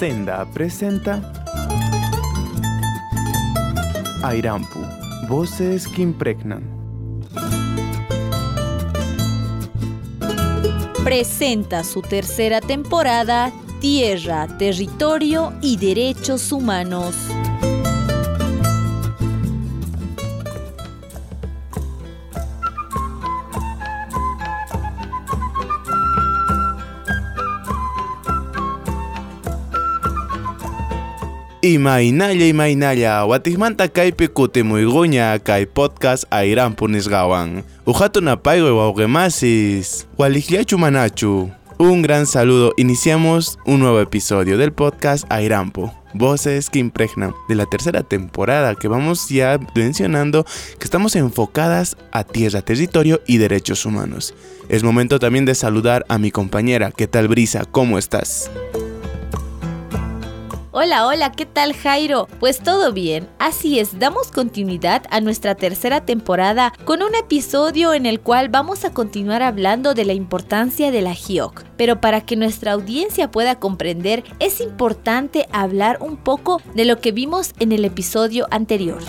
Senda presenta Airampu, voces que impregnan. Presenta su tercera temporada Tierra, Territorio y Derechos Humanos. Imaynalla imaynalla, watismanta kaypi kutimuyguña kay podcast ayrampu nisqawan. Uhatunapayqa wawqimasis, waliqllachu manachu. Un gran saludo, iniciamos un nuevo episodio del podcast Airampo. Voces que impregnan de la tercera temporada que vamos ya mencionando que estamos enfocadas a tierra, territorio y derechos humanos. Es momento también de saludar a mi compañera. ¿Qué tal Brisa? ¿Cómo estás? Hola, hola, ¿qué tal Jairo? Pues todo bien. Así es, damos continuidad a nuestra tercera temporada con un episodio en el cual vamos a continuar hablando de la importancia de la GIOC. Pero para que nuestra audiencia pueda comprender, es importante hablar un poco de lo que vimos en el episodio anterior.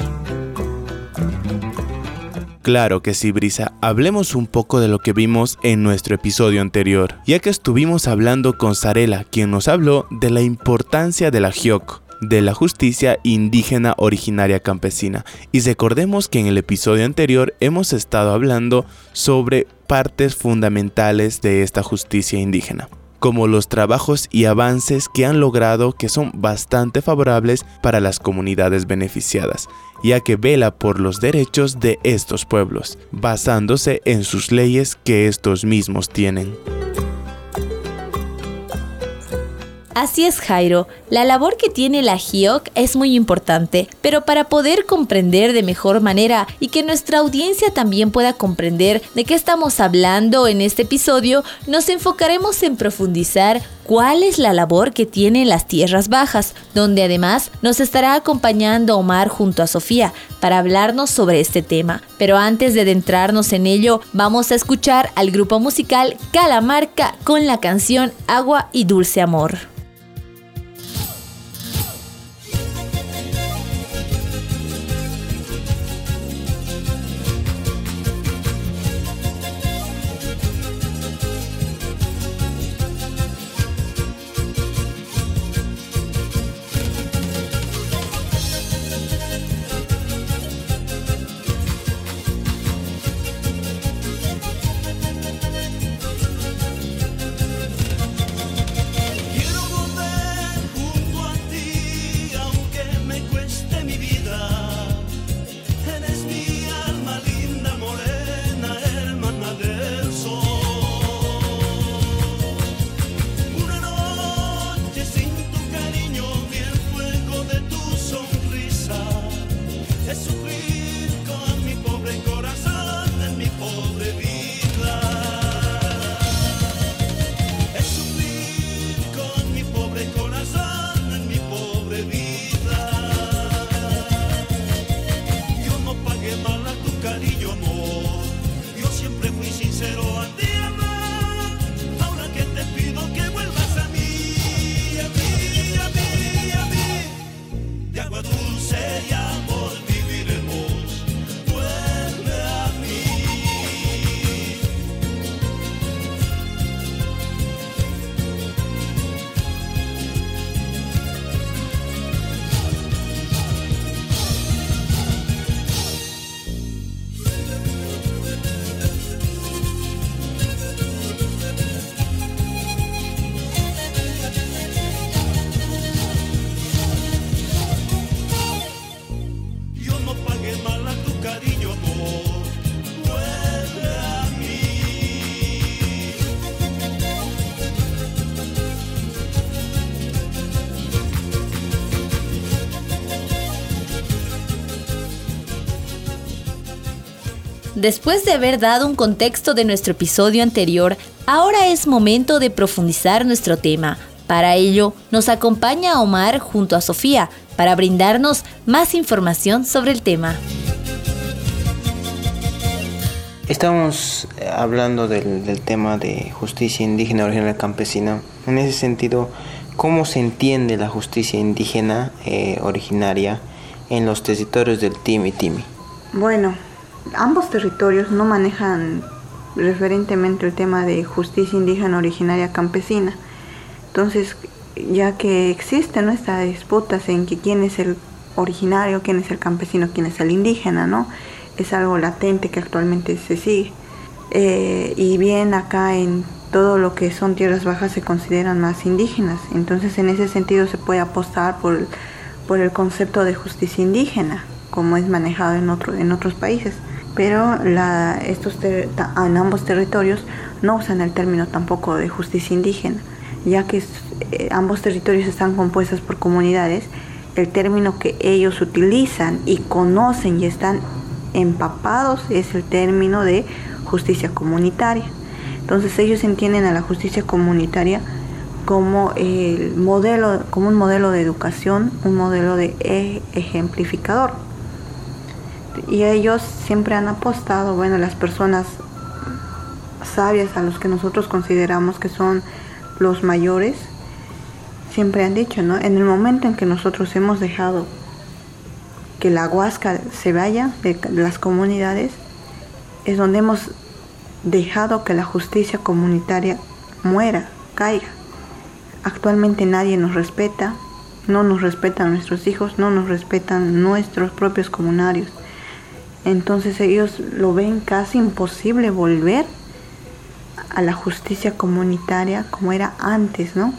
Claro que sí, Brisa. Hablemos un poco de lo que vimos en nuestro episodio anterior, ya que estuvimos hablando con Sarela, quien nos habló de la importancia de la GIOC, de la justicia indígena originaria campesina. Y recordemos que en el episodio anterior hemos estado hablando sobre partes fundamentales de esta justicia indígena como los trabajos y avances que han logrado que son bastante favorables para las comunidades beneficiadas, ya que vela por los derechos de estos pueblos, basándose en sus leyes que estos mismos tienen. Así es, Jairo. La labor que tiene la GIOC es muy importante, pero para poder comprender de mejor manera y que nuestra audiencia también pueda comprender de qué estamos hablando en este episodio, nos enfocaremos en profundizar cuál es la labor que tienen las tierras bajas, donde además nos estará acompañando Omar junto a Sofía para hablarnos sobre este tema. Pero antes de adentrarnos en ello, vamos a escuchar al grupo musical Calamarca con la canción Agua y Dulce Amor. Después de haber dado un contexto de nuestro episodio anterior, ahora es momento de profundizar nuestro tema. Para ello, nos acompaña Omar junto a Sofía para brindarnos más información sobre el tema. Estamos hablando del, tema de justicia indígena original campesina. En ese sentido, ¿cómo se entiende la justicia indígena eh, originaria en los territorios del Timi Timi? Bueno, ambos territorios no manejan referentemente el tema de justicia indígena originaria campesina. Entonces, ya que existen ¿no? estas disputas en que quién es el originario, quién es el campesino, quién es el indígena, ¿no? Es algo latente que actualmente se sigue. Eh, y bien acá en todo lo que son tierras bajas se consideran más indígenas. Entonces en ese sentido se puede apostar por, por el concepto de justicia indígena, como es manejado en, otro, en otros países. Pero la, estos en ambos territorios no usan el término tampoco de justicia indígena, ya que eh, ambos territorios están compuestos por comunidades. El término que ellos utilizan y conocen y están empapados es el término de justicia comunitaria. Entonces ellos entienden a la justicia comunitaria como el modelo, como un modelo de educación, un modelo de e, ejemplificador. Y ellos siempre han apostado, bueno, las personas sabias a los que nosotros consideramos que son los mayores, siempre han dicho, ¿no? En el momento en que nosotros hemos dejado que la huasca se vaya de las comunidades, es donde hemos dejado que la justicia comunitaria muera, caiga. Actualmente nadie nos respeta, no nos respetan nuestros hijos, no nos respetan nuestros propios comunarios. Entonces ellos lo ven casi imposible volver a la justicia comunitaria como era antes, ¿no?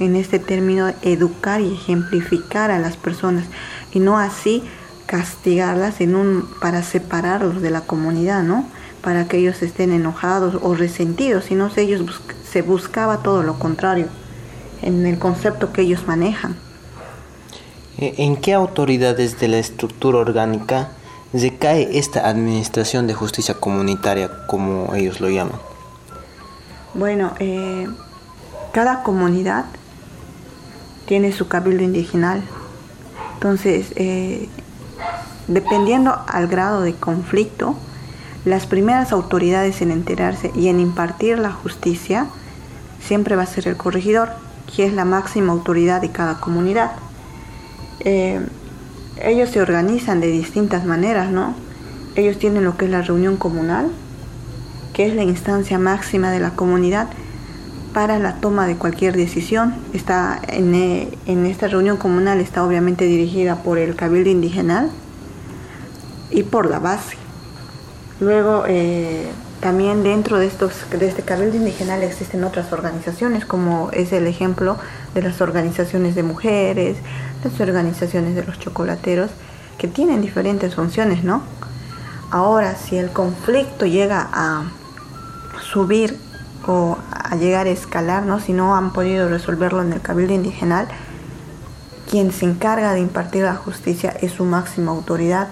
En este término, educar y ejemplificar a las personas y no así castigarlas en un, para separarlos de la comunidad, ¿no? para que ellos estén enojados o resentidos, sino ellos se buscaba todo lo contrario en el concepto que ellos manejan. Eh, ¿En qué autoridades de la estructura orgánica recae esta administración de justicia comunitaria, como ellos lo llaman? Bueno, eh, cada comunidad tiene su cabildo indigenal. Entonces, eh, dependiendo al grado de conflicto, las primeras autoridades en enterarse y en impartir la justicia siempre va a ser el corregidor, que es la máxima autoridad de cada comunidad. Eh, ellos se organizan de distintas maneras, ¿no? Ellos tienen lo que es la reunión comunal, que es la instancia máxima de la comunidad para la toma de cualquier decisión. Está en, eh, esta reunión comunal está obviamente dirigida por el cabildo indigenal y por la base. Luego, eh, también dentro de, estos, de este cabildo indígena existen otras organizaciones, como es el ejemplo de las organizaciones de mujeres, las organizaciones de los chocolateros, que tienen diferentes funciones, ¿no? Ahora, si el conflicto llega a subir o a llegar a escalar, ¿no? Si no han podido resolverlo en el cabildo indígena, quien se encarga de impartir la justicia es su máxima autoridad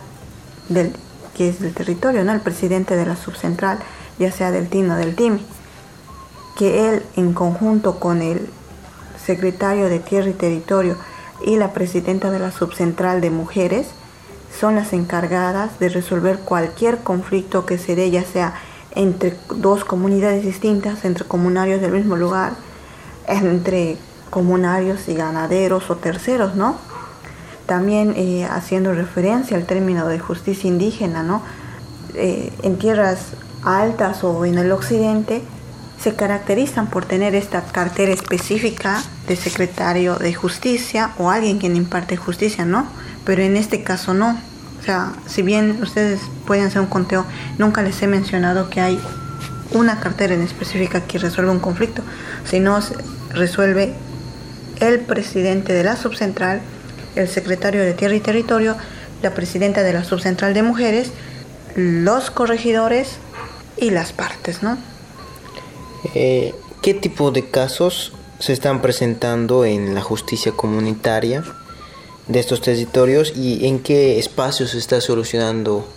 del que es del territorio, ¿no? el presidente de la subcentral, ya sea del TIN o del TIMI, que él en conjunto con el secretario de Tierra y Territorio y la presidenta de la subcentral de mujeres son las encargadas de resolver cualquier conflicto que se dé, ya sea entre dos comunidades distintas, entre comunarios del mismo lugar, entre comunarios y ganaderos o terceros, ¿no? también eh, haciendo referencia al término de justicia indígena, ¿no? Eh, en tierras altas o en el occidente se caracterizan por tener esta cartera específica de secretario de justicia o alguien quien imparte justicia, ¿no? Pero en este caso no. O sea, si bien ustedes pueden hacer un conteo, nunca les he mencionado que hay una cartera en específica que resuelve un conflicto, sino resuelve el presidente de la subcentral el secretario de Tierra y Territorio, la presidenta de la Subcentral de Mujeres, los corregidores y las partes, ¿no? Eh, ¿Qué tipo de casos se están presentando en la justicia comunitaria de estos territorios y en qué espacios se está solucionando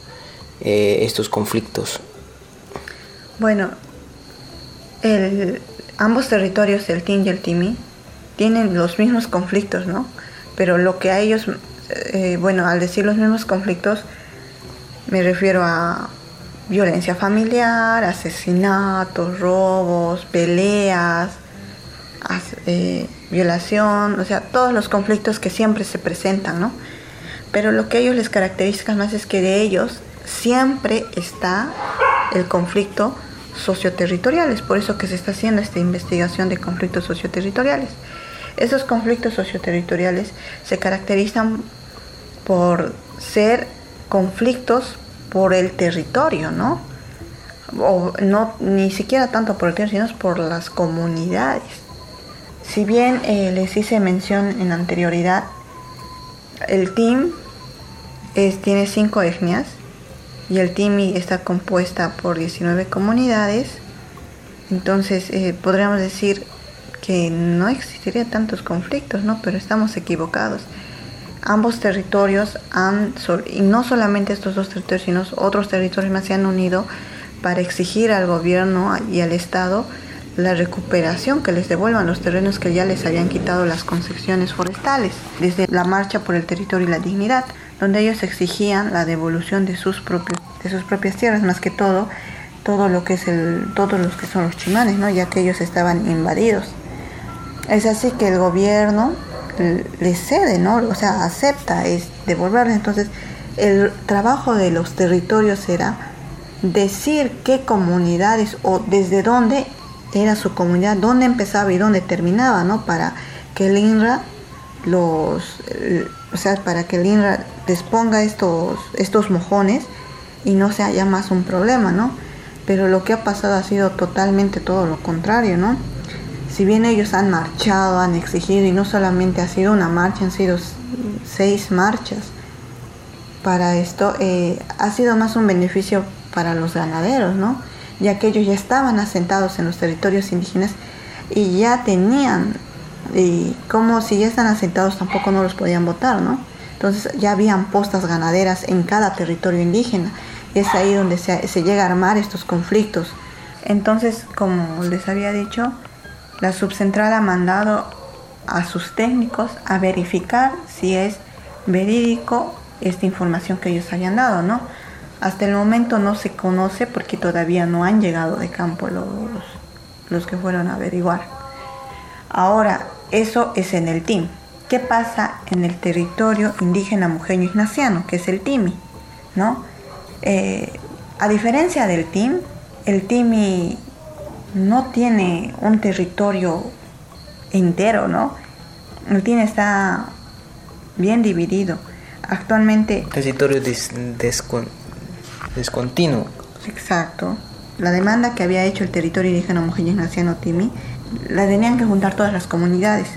eh, estos conflictos? Bueno, ambos territorios, el TIN y el TIMI, tienen los mismos conflictos, ¿no? pero lo que a ellos, eh, bueno, al decir los mismos conflictos, me refiero a violencia familiar, asesinatos, robos, peleas, eh, violación, o sea, todos los conflictos que siempre se presentan, ¿no? Pero lo que ellos les caracteriza más es que de ellos siempre está el conflicto socioterritoriales, por eso que se está haciendo esta investigación de conflictos socioterritoriales. Esos conflictos socioterritoriales se caracterizan por ser conflictos por el territorio, ¿no? O no ni siquiera tanto por el territorio, sino por las comunidades. Si bien eh, les hice mención en anterioridad, el team tiene cinco etnias y el TIMI está compuesta por 19 comunidades, entonces eh, podríamos decir que no existiría tantos conflictos, ¿no? Pero estamos equivocados. Ambos territorios han, y no solamente estos dos territorios, sino otros territorios más se han unido para exigir al gobierno y al Estado la recuperación, que les devuelvan los terrenos que ya les habían quitado las concesiones forestales, desde la marcha por el territorio y la dignidad donde ellos exigían la devolución de sus propios de sus propias tierras más que todo todo lo que es el todos los que son los chimanes no ya que ellos estaban invadidos. Es así que el gobierno les cede no o sea acepta es devolverles entonces el trabajo de los territorios era decir qué comunidades o desde dónde era su comunidad dónde empezaba y dónde terminaba no para que el INRA los o sea para que el INRA disponga estos, estos mojones y no se haya más un problema, ¿no? Pero lo que ha pasado ha sido totalmente todo lo contrario, ¿no? Si bien ellos han marchado, han exigido, y no solamente ha sido una marcha, han sido seis marchas para esto, eh, ha sido más un beneficio para los ganaderos, ¿no? Ya que ellos ya estaban asentados en los territorios indígenas y ya tenían, y como si ya están asentados tampoco no los podían votar, ¿no? Entonces ya habían postas ganaderas en cada territorio indígena. Es ahí donde se, llega a armar estos conflictos. Entonces, como les había dicho, la subcentral ha mandado a sus técnicos a verificar si es verídico esta información que ellos hayan dado, ¿no? Hasta el momento no se conoce porque todavía no han llegado de campo los, los que fueron a averiguar. Ahora, eso es en el team. ¿Qué pasa en el territorio indígena mujeño ignaciano, que es el TIMI? ¿no? Eh, a diferencia del TIM, el TIMI no tiene un territorio entero, ¿no? El TIMI está bien dividido. Actualmente... Territorio descontinuo. Exacto. La demanda que había hecho el territorio indígena mujeño ignaciano TIMI, la tenían que juntar todas las comunidades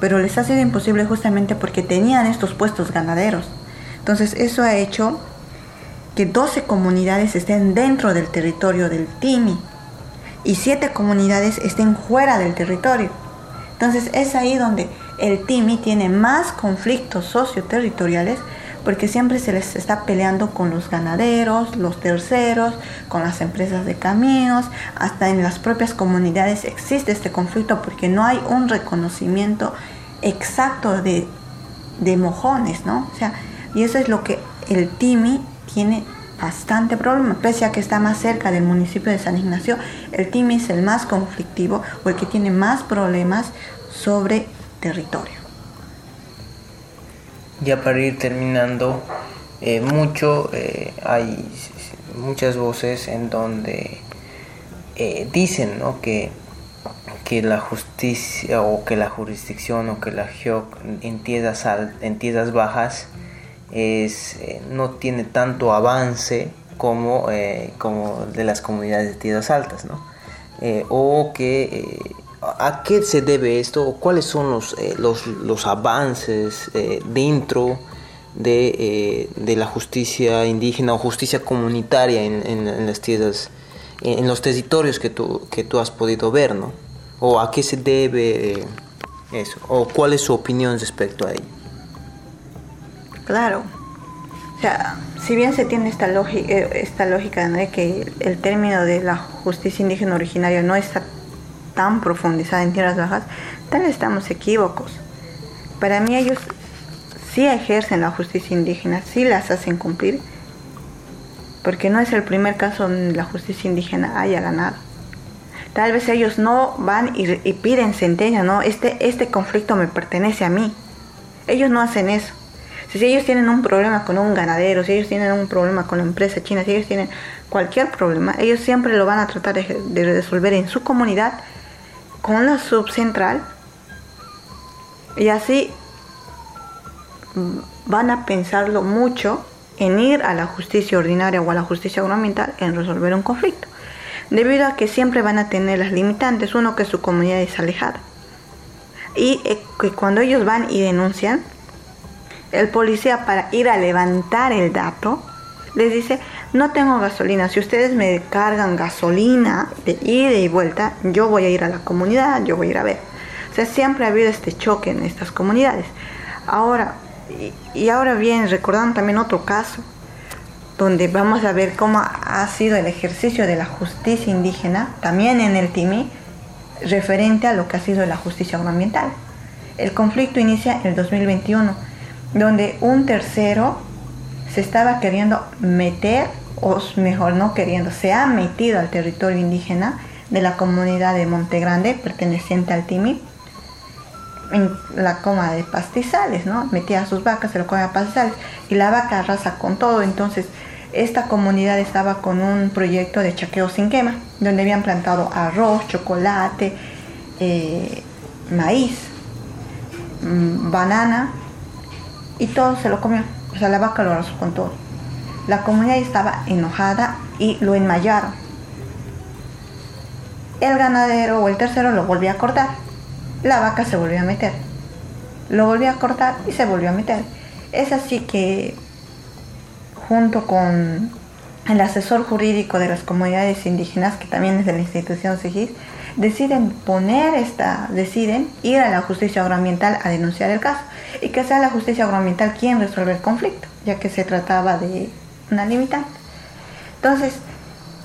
pero les ha sido imposible justamente porque tenían estos puestos ganaderos. Entonces eso ha hecho que 12 comunidades estén dentro del territorio del TIMI y 7 comunidades estén fuera del territorio. Entonces es ahí donde el TIMI tiene más conflictos socioterritoriales porque siempre se les está peleando con los ganaderos, los terceros, con las empresas de caminos, hasta en las propias comunidades existe este conflicto porque no hay un reconocimiento exacto de, mojones, ¿no? O sea, y eso es lo que el TIMI tiene bastante problema, pese a que está más cerca del municipio de San Ignacio, el TIMI es el más conflictivo o el que tiene más problemas sobre territorio. Ya para ir terminando, eh, mucho, eh, hay muchas voces en donde eh, dicen que, que la justicia o que la jurisdicción o que la GEOC en tierras, en tierras bajas es, no tiene tanto avance como, como de las comunidades de tierras altas, ¿no? o que ¿A qué se debe esto? ¿Cuáles son los, eh, los, avances eh, dentro de, eh, de, la justicia indígena o justicia comunitaria en, las tierras, en, los territorios que tú, que tú has podido ver, ¿no? ¿O a qué se debe eso? ¿O cuál es su opinión respecto a ello? Claro. O sea, si bien se tiene esta, lógica, esta lógica de que el término de la justicia indígena originaria no está tan profundizada en tierras bajas, tal estamos equívocos. Para mí ellos sí ejercen la justicia indígena, sí las hacen cumplir, porque no es el primer caso donde la justicia indígena haya ganado. Tal vez ellos no van y, y piden sentencia, no, este, este conflicto me pertenece a mí. Ellos no hacen eso. Si ellos tienen un problema con un ganadero, si ellos tienen un problema con la empresa china, si ellos tienen cualquier problema, ellos siempre lo van a tratar de, de resolver en su comunidad con la subcentral y así van a pensarlo mucho en ir a la justicia ordinaria o a la justicia gubernamental en resolver un conflicto, debido a que siempre van a tener las limitantes, uno que su comunidad es alejada. Y eh, que cuando ellos van y denuncian, el policía para ir a levantar el dato les dice, no tengo gasolina, si ustedes me cargan gasolina de ida y vuelta, yo voy a ir a la comunidad, yo voy a ir a ver. O sea, siempre ha habido este choque en estas comunidades. Ahora, y, ahora bien, recordando también otro caso, donde vamos a ver cómo ha sido el ejercicio de la justicia indígena, también en el TIMI, referente a lo que ha sido la justicia ambiental. El conflicto inicia en el 2021, donde un tercero se estaba queriendo meter, o mejor no queriendo, se ha metido al territorio indígena de la comunidad de Monte Grande, perteneciente al TIMI, en la coma de pastizales, ¿no? Metía a sus vacas, se lo comía a pastizales y la vaca arrasa con todo. Entonces, esta comunidad estaba con un proyecto de chaqueo sin quema, donde habían plantado arroz, chocolate, eh, maíz, mm, banana y todo se lo comió. O sea, la vaca lo arrasó con todo. La comunidad estaba enojada y lo enmayaron. El ganadero o el tercero lo volvió a cortar la vaca se volvió a meter. Lo volvió a cortar y se volvió a meter. Es así que junto con el asesor jurídico de las comunidades indígenas, que también es de la institución SIGIS, deciden poner esta, deciden ir a la justicia agroambiental a denunciar el caso y que sea la justicia agroambiental quien resuelva el conflicto, ya que se trataba de una limitante. Entonces,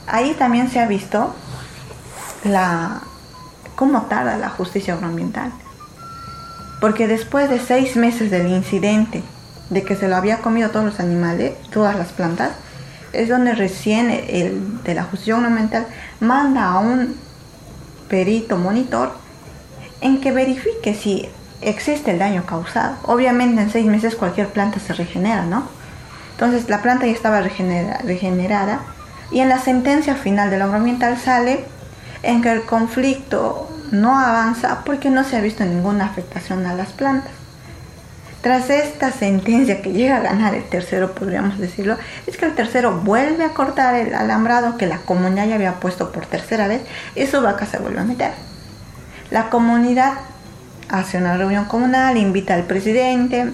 ahí también se ha visto la, cómo tarda la justicia agroambiental. Porque después de seis meses del incidente, de que se lo había comido todos los animales, todas las plantas, es donde recién el de la justicia agroambiental manda a un perito monitor en que verifique si existe el daño causado. Obviamente en seis meses cualquier planta se regenera, ¿no? Entonces la planta ya estaba regenerada y en la sentencia final del agroambiental sale en que el conflicto no avanza porque no se ha visto ninguna afectación a las plantas. Tras esta sentencia que llega a ganar el tercero, podríamos decirlo, es que el tercero vuelve a cortar el alambrado que la comunidad ya había puesto por tercera vez y su vaca se vuelve a meter. La comunidad hace una reunión comunal, invita al presidente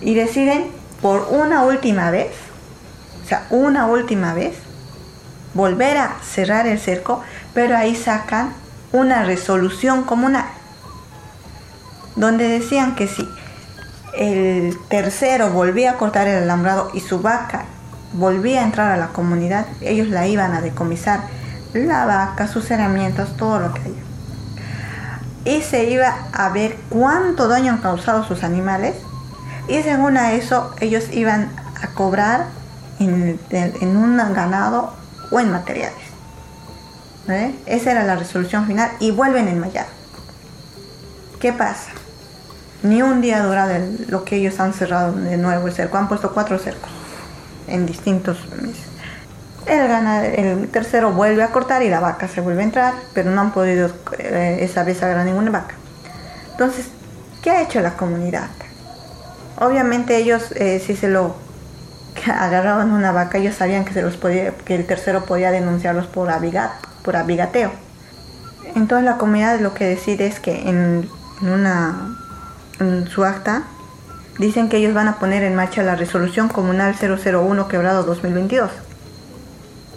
y deciden por una última vez, o sea, una última vez, volver a cerrar el cerco, pero ahí sacan una resolución comunal, donde decían que si el tercero volvía a cortar el alambrado y su vaca volvía a entrar a la comunidad, ellos la iban a decomisar, la vaca, sus herramientas, todo lo que haya. Y se iba a ver cuánto daño han causado sus animales y según a eso ellos iban a cobrar en, en un ganado o en materiales. ¿Eh? Esa era la resolución final y vuelven a enmayar. ¿Qué pasa? Ni un día dura lo que ellos han cerrado de nuevo el cerco. Han puesto cuatro cercos en distintos meses. El, el tercero vuelve a cortar y la vaca se vuelve a entrar, pero no han podido eh, esa vez agarrar ninguna vaca. Entonces, ¿qué ha hecho la comunidad? Obviamente ellos, eh, si se lo agarraban una vaca, ellos sabían que, se los podía, que el tercero podía denunciarlos por por abigateo. Entonces la comunidad lo que decide es que en, una, en su acta dicen que ellos van a poner en marcha la resolución comunal 001 quebrado 2022,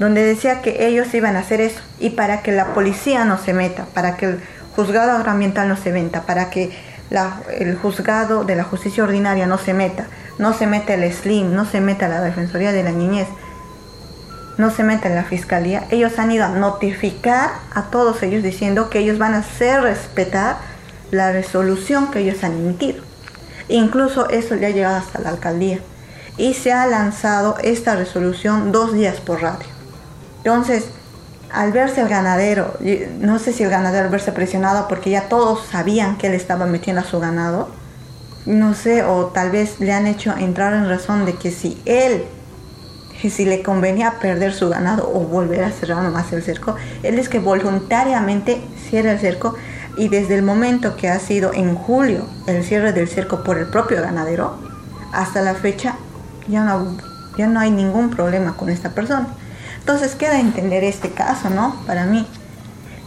donde decía que ellos iban a hacer eso y para que la policía no se meta, para que el juzgado agroambiental no se meta, para que el juzgado de la justicia ordinaria no se meta, no se meta el SLIM, no se meta la Defensoría de la Niñez, no se mete en la fiscalía, ellos han ido a notificar a todos ellos diciendo que ellos van a hacer respetar la resolución que ellos han emitido. Incluso eso ya ha llegado hasta la alcaldía. Y se ha lanzado esta resolución dos días por radio. Entonces, al verse el ganadero, no sé si el ganadero al verse presionado porque ya todos sabían que él estaba metiendo a su ganado, no sé, o tal vez le han hecho entrar en razón de que si él, si le convenía perder su ganado o volver a cerrar nomás el cerco, él es que voluntariamente cierra el cerco y desde el momento que ha sido en julio el cierre del cerco por el propio ganadero, hasta la fecha ya no, ya no hay ningún problema con esta persona. Entonces queda entender este caso, ¿no? Para mí.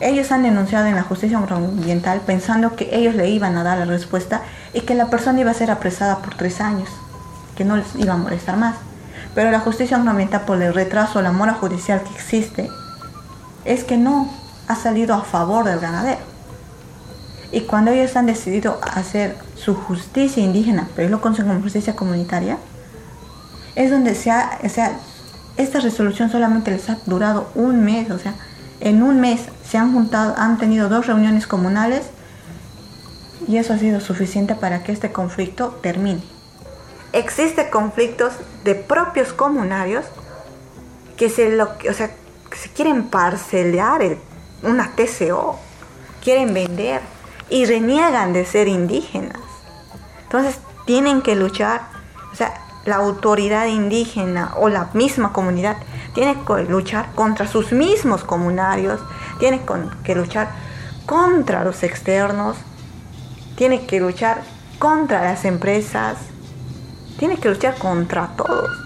Ellos han denunciado en la justicia ambiental pensando que ellos le iban a dar la respuesta y que la persona iba a ser apresada por tres años, que no les iba a molestar más. Pero la justicia ambiental por el retraso, la mora judicial que existe, es que no ha salido a favor del ganadero. Y cuando ellos han decidido hacer su justicia indígena, pero ellos lo conocen como justicia comunitaria, es donde se ha, o sea, esta resolución solamente les ha durado un mes, o sea, en un mes se han juntado, han tenido dos reuniones comunales y eso ha sido suficiente para que este conflicto termine. Existen conflictos de propios comunarios que se, lo, o sea, se quieren parcelar una TCO, quieren vender y reniegan de ser indígenas. Entonces tienen que luchar, o sea, la autoridad indígena o la misma comunidad tiene que luchar contra sus mismos comunarios, tiene que luchar contra los externos, tiene que luchar contra las empresas, tiene que luchar contra todos.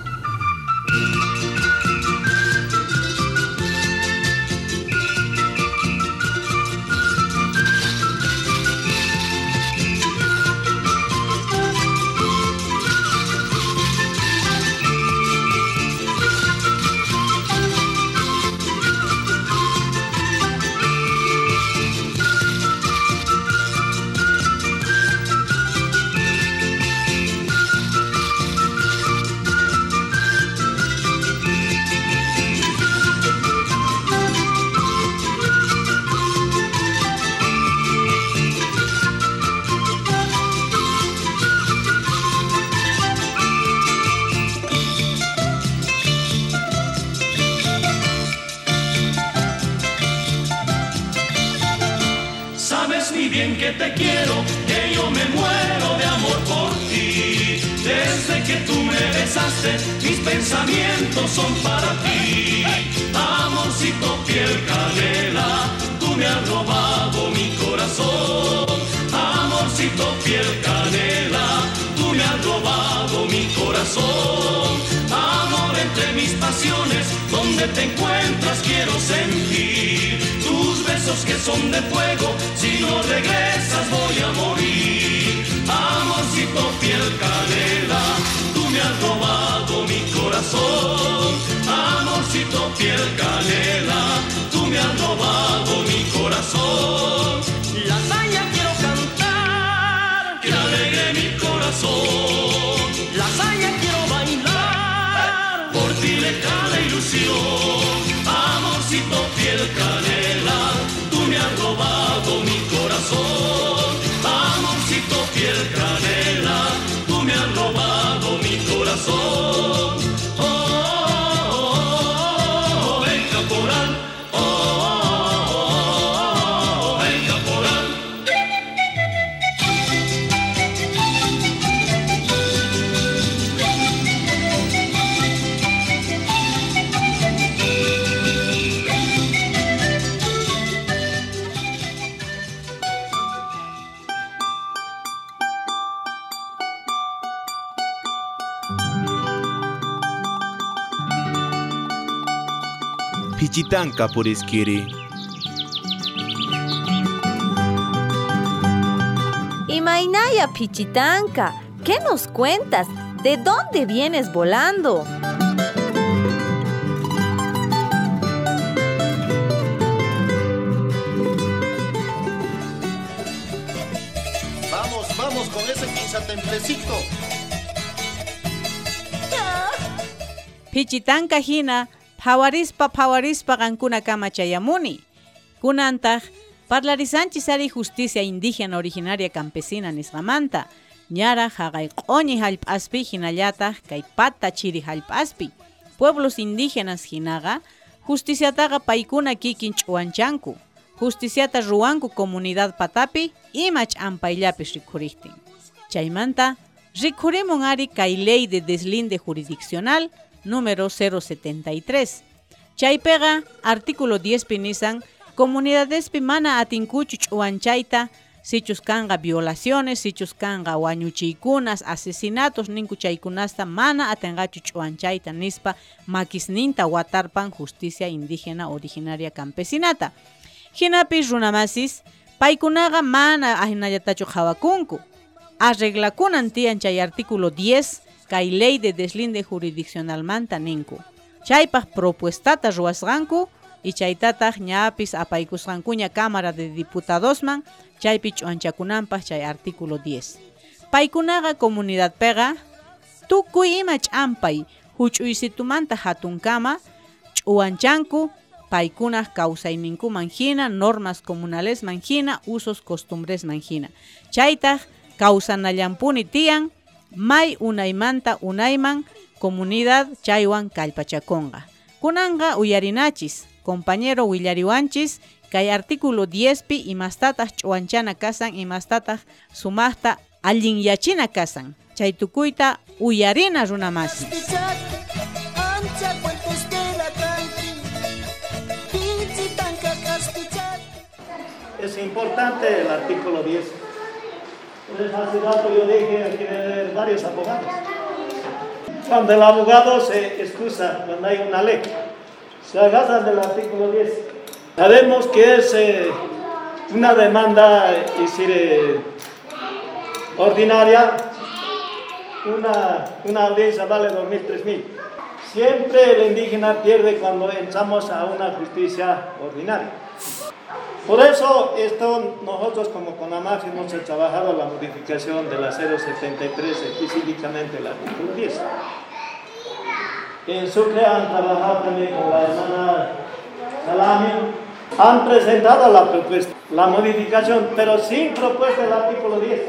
mis pensamientos son para ti. Amorcito piel canela, tú me has robado mi corazón. Amorcito piel canela, tú me has robado mi corazón. Amor entre mis pasiones, donde te encuentras quiero sentir tus besos que son de fuego. Si no regresas voy a morir. Amorcito piel canela coração. Pichitanka Puriskiri. Y Mainaya Pichitanka, ¿qué nos cuentas? ¿De dónde vienes volando? Vamos, vamos con ese quinzatemplecito. Pichitanka Hina Pawarispa pawarispa kankuna kama chayamuni. Kunantaq parlarisanchis ari justicia indígena originaria campesina nisqamanta. Ñara haqay q'oñi hallp'aspi hinallataq kay pata chiri hallp'aspi. Pueblos indígenas hinaqa justiciataqa paykuna kikin ch'uwanchanku justiciata ruwanku comunidad patapi imach ampayllapish rikhuriqtin chaymanta rikhurimun ari kay ley de deslinde jurisdiccional número 073 chaypega artículo 10 pinisan comunidadespi mana atinkuchu ch'uwanchayta sichus kanga violaciones, sichus kanga wañuchiykunas, asesinatos ninku chaykunasta mana atengachu ch'uanchayta nispa makisninta watarpan justicia indígena originaria campesinata. Hinapi runamasis, paykunaqa mana ahinallatachu qhawakunku. Arreglakunan tiyan chay artículo 10 kay ley de deslinde jurisdiccionalmanta ninku. Chaypaq propuestata ruwasqanku y chaytataq ñapis apaykusqankuña Cámara de Diputadosman chaypi ch'uanchakunanpaq chay artículo 10. Paykunaqa comunidad pega tukuy ima ch'ampay huch'uysitumanta hatunkama ch'uanchanku paykunaq kawsayninkuman hina normas comunales manjina usos costumbres manjina chaytaq kawsanallampuni tiyan may unaymanta unayman comunidad chaywan kallpachakonqa kunanqa uyarinachis compañero willariwanchis kay artículo 10 pi imastataq ch'uanchana kasan imastataq sumaqta allinyachina kasan. Chay tukuyta uyarina runamasi. Es importante el artículo 10. Entonces, hace rato yo dije aquí de varios abogados. Cuando el abogado se excusa, cuando hay una ley, se agarran del artículo 10. Sabemos que es eh, una demanda es decir, eh, ordinaria, una, una vale 2.000, 3.000. Siempre el indígena pierde cuando entramos a una justicia ordinaria. Por eso esto nosotros como CONAMAF hemos trabajado la modificación de la 073, específicamente el artículo 10. En Sucre han trabajado también con la hermana Salami, han presentado la propuesta, la modificación, pero sin propuesta del artículo 10.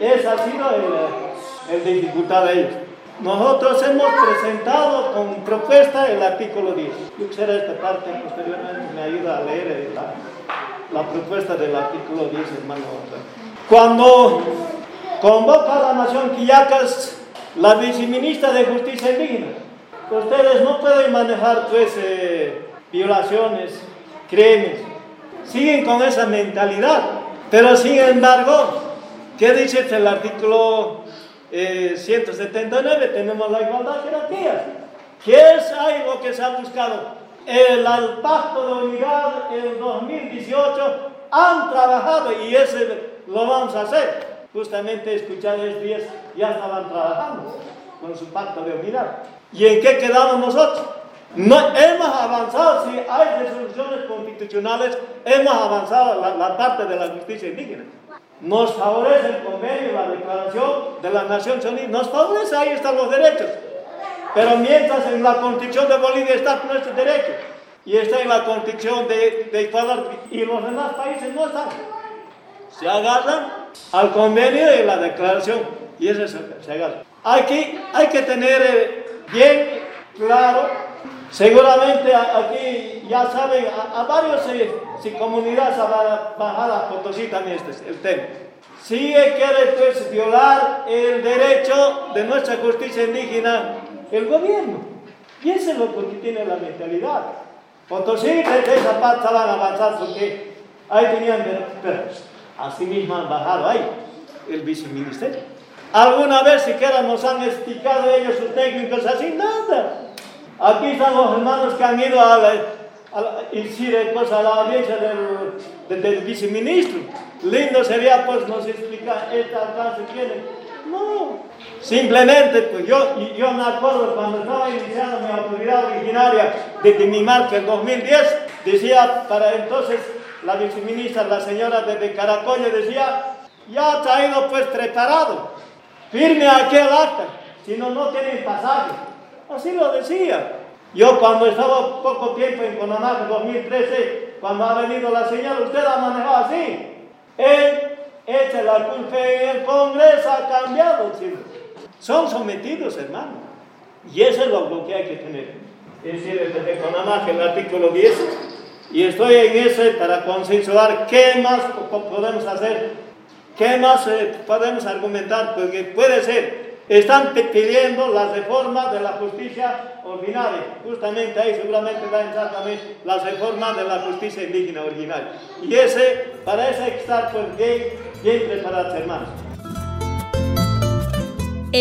Esa ha sido el, el dificultad de ellos. Nosotros hemos presentado con propuesta el artículo 10. Yo quisiera esta parte posteriormente me ayuda a leer la, la propuesta del artículo 10, hermano. Cuando convoca a la nación Quillacas, la viceministra de Justicia Indígena, ustedes no pueden manejar pues eh, violaciones, crímenes, siguen con esa mentalidad, pero sin embargo, ¿qué dice el artículo eh, 179 tenemos la igualdad de jerarquías. ¿Qué es lo que se ha buscado? El, el pacto de unidad en 2018 han trabajado y ese lo vamos a hacer. Justamente escuchar estos días ya estaban trabajando con su pacto de unidad. ¿Y en qué quedamos nosotros? No hemos avanzado, si hay resoluciones constitucionales, hemos avanzado la, la parte de la justicia indígena nos favorece el convenio, la declaración de las Naciones Unidas, nos favorece, ahí están los derechos. Pero mientras en la constitución de Bolivia están nuestros derechos y está en la constitución de, de Ecuador y los demás países no están, se agarran al convenio y la declaración y eso se, se agarra. Aquí hay que tener bien claro Seguramente aquí ya saben, a, varios si, comunidades bajadas Potosí también este es el tema. Si quiere violar el derecho de nuestra justicia indígena, el gobierno. Y eso es lo que tiene la mentalidad. Potosí esa parte van a avanzar porque ahí tenían, pero así mismo han bajado ahí el viceministerio. ¿Alguna vez siquiera nos han explicado ellos sus técnicos así? Nada. Aquí están los hermanos que han ido a, la, a, la, pues, a la audiencia del, del, viceministro. Lindo sería, pues, nos explicar esta alcance tiene. No, simplemente, pues yo, yo me acuerdo cuando estaba iniciando mi autoridad originaria desde mi marca en 2010, decía para entonces la viceministra, la señora de Caracolle, decía, ya ha traído pues preparado, firme aquel acta, si no, no tienen pasaje. Así lo decía. Yo cuando estaba poco tiempo en Conamac, en 2013, cuando ha venido la señal, usted ha manejado así. Él echa la culpa en el Congreso, ha cambiado. ¿sí? Son sometidos, hermano. Y eso es lo, que hay que tener. es decir, de Conamaje, el artículo 10, y estoy en ese para consensuar qué más podemos hacer, qué más eh, podemos argumentar, porque puede ser están pidiendo la reforma de la justicia ordinaria. Justamente ahí seguramente va a entrar también la reforma de la justicia indígena ordinaria. Y ese, para eso hay que estar pues, bien, bien preparados, hermanos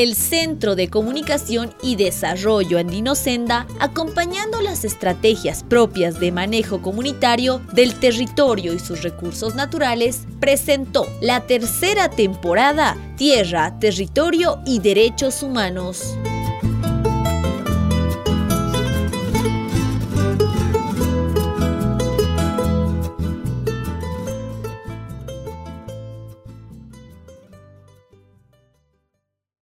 el Centro de Comunicación y Desarrollo Andino Senda, acompañando las estrategias propias de manejo comunitario del territorio y sus recursos naturales, presentó la tercera temporada Tierra, Territorio y Derechos Humanos.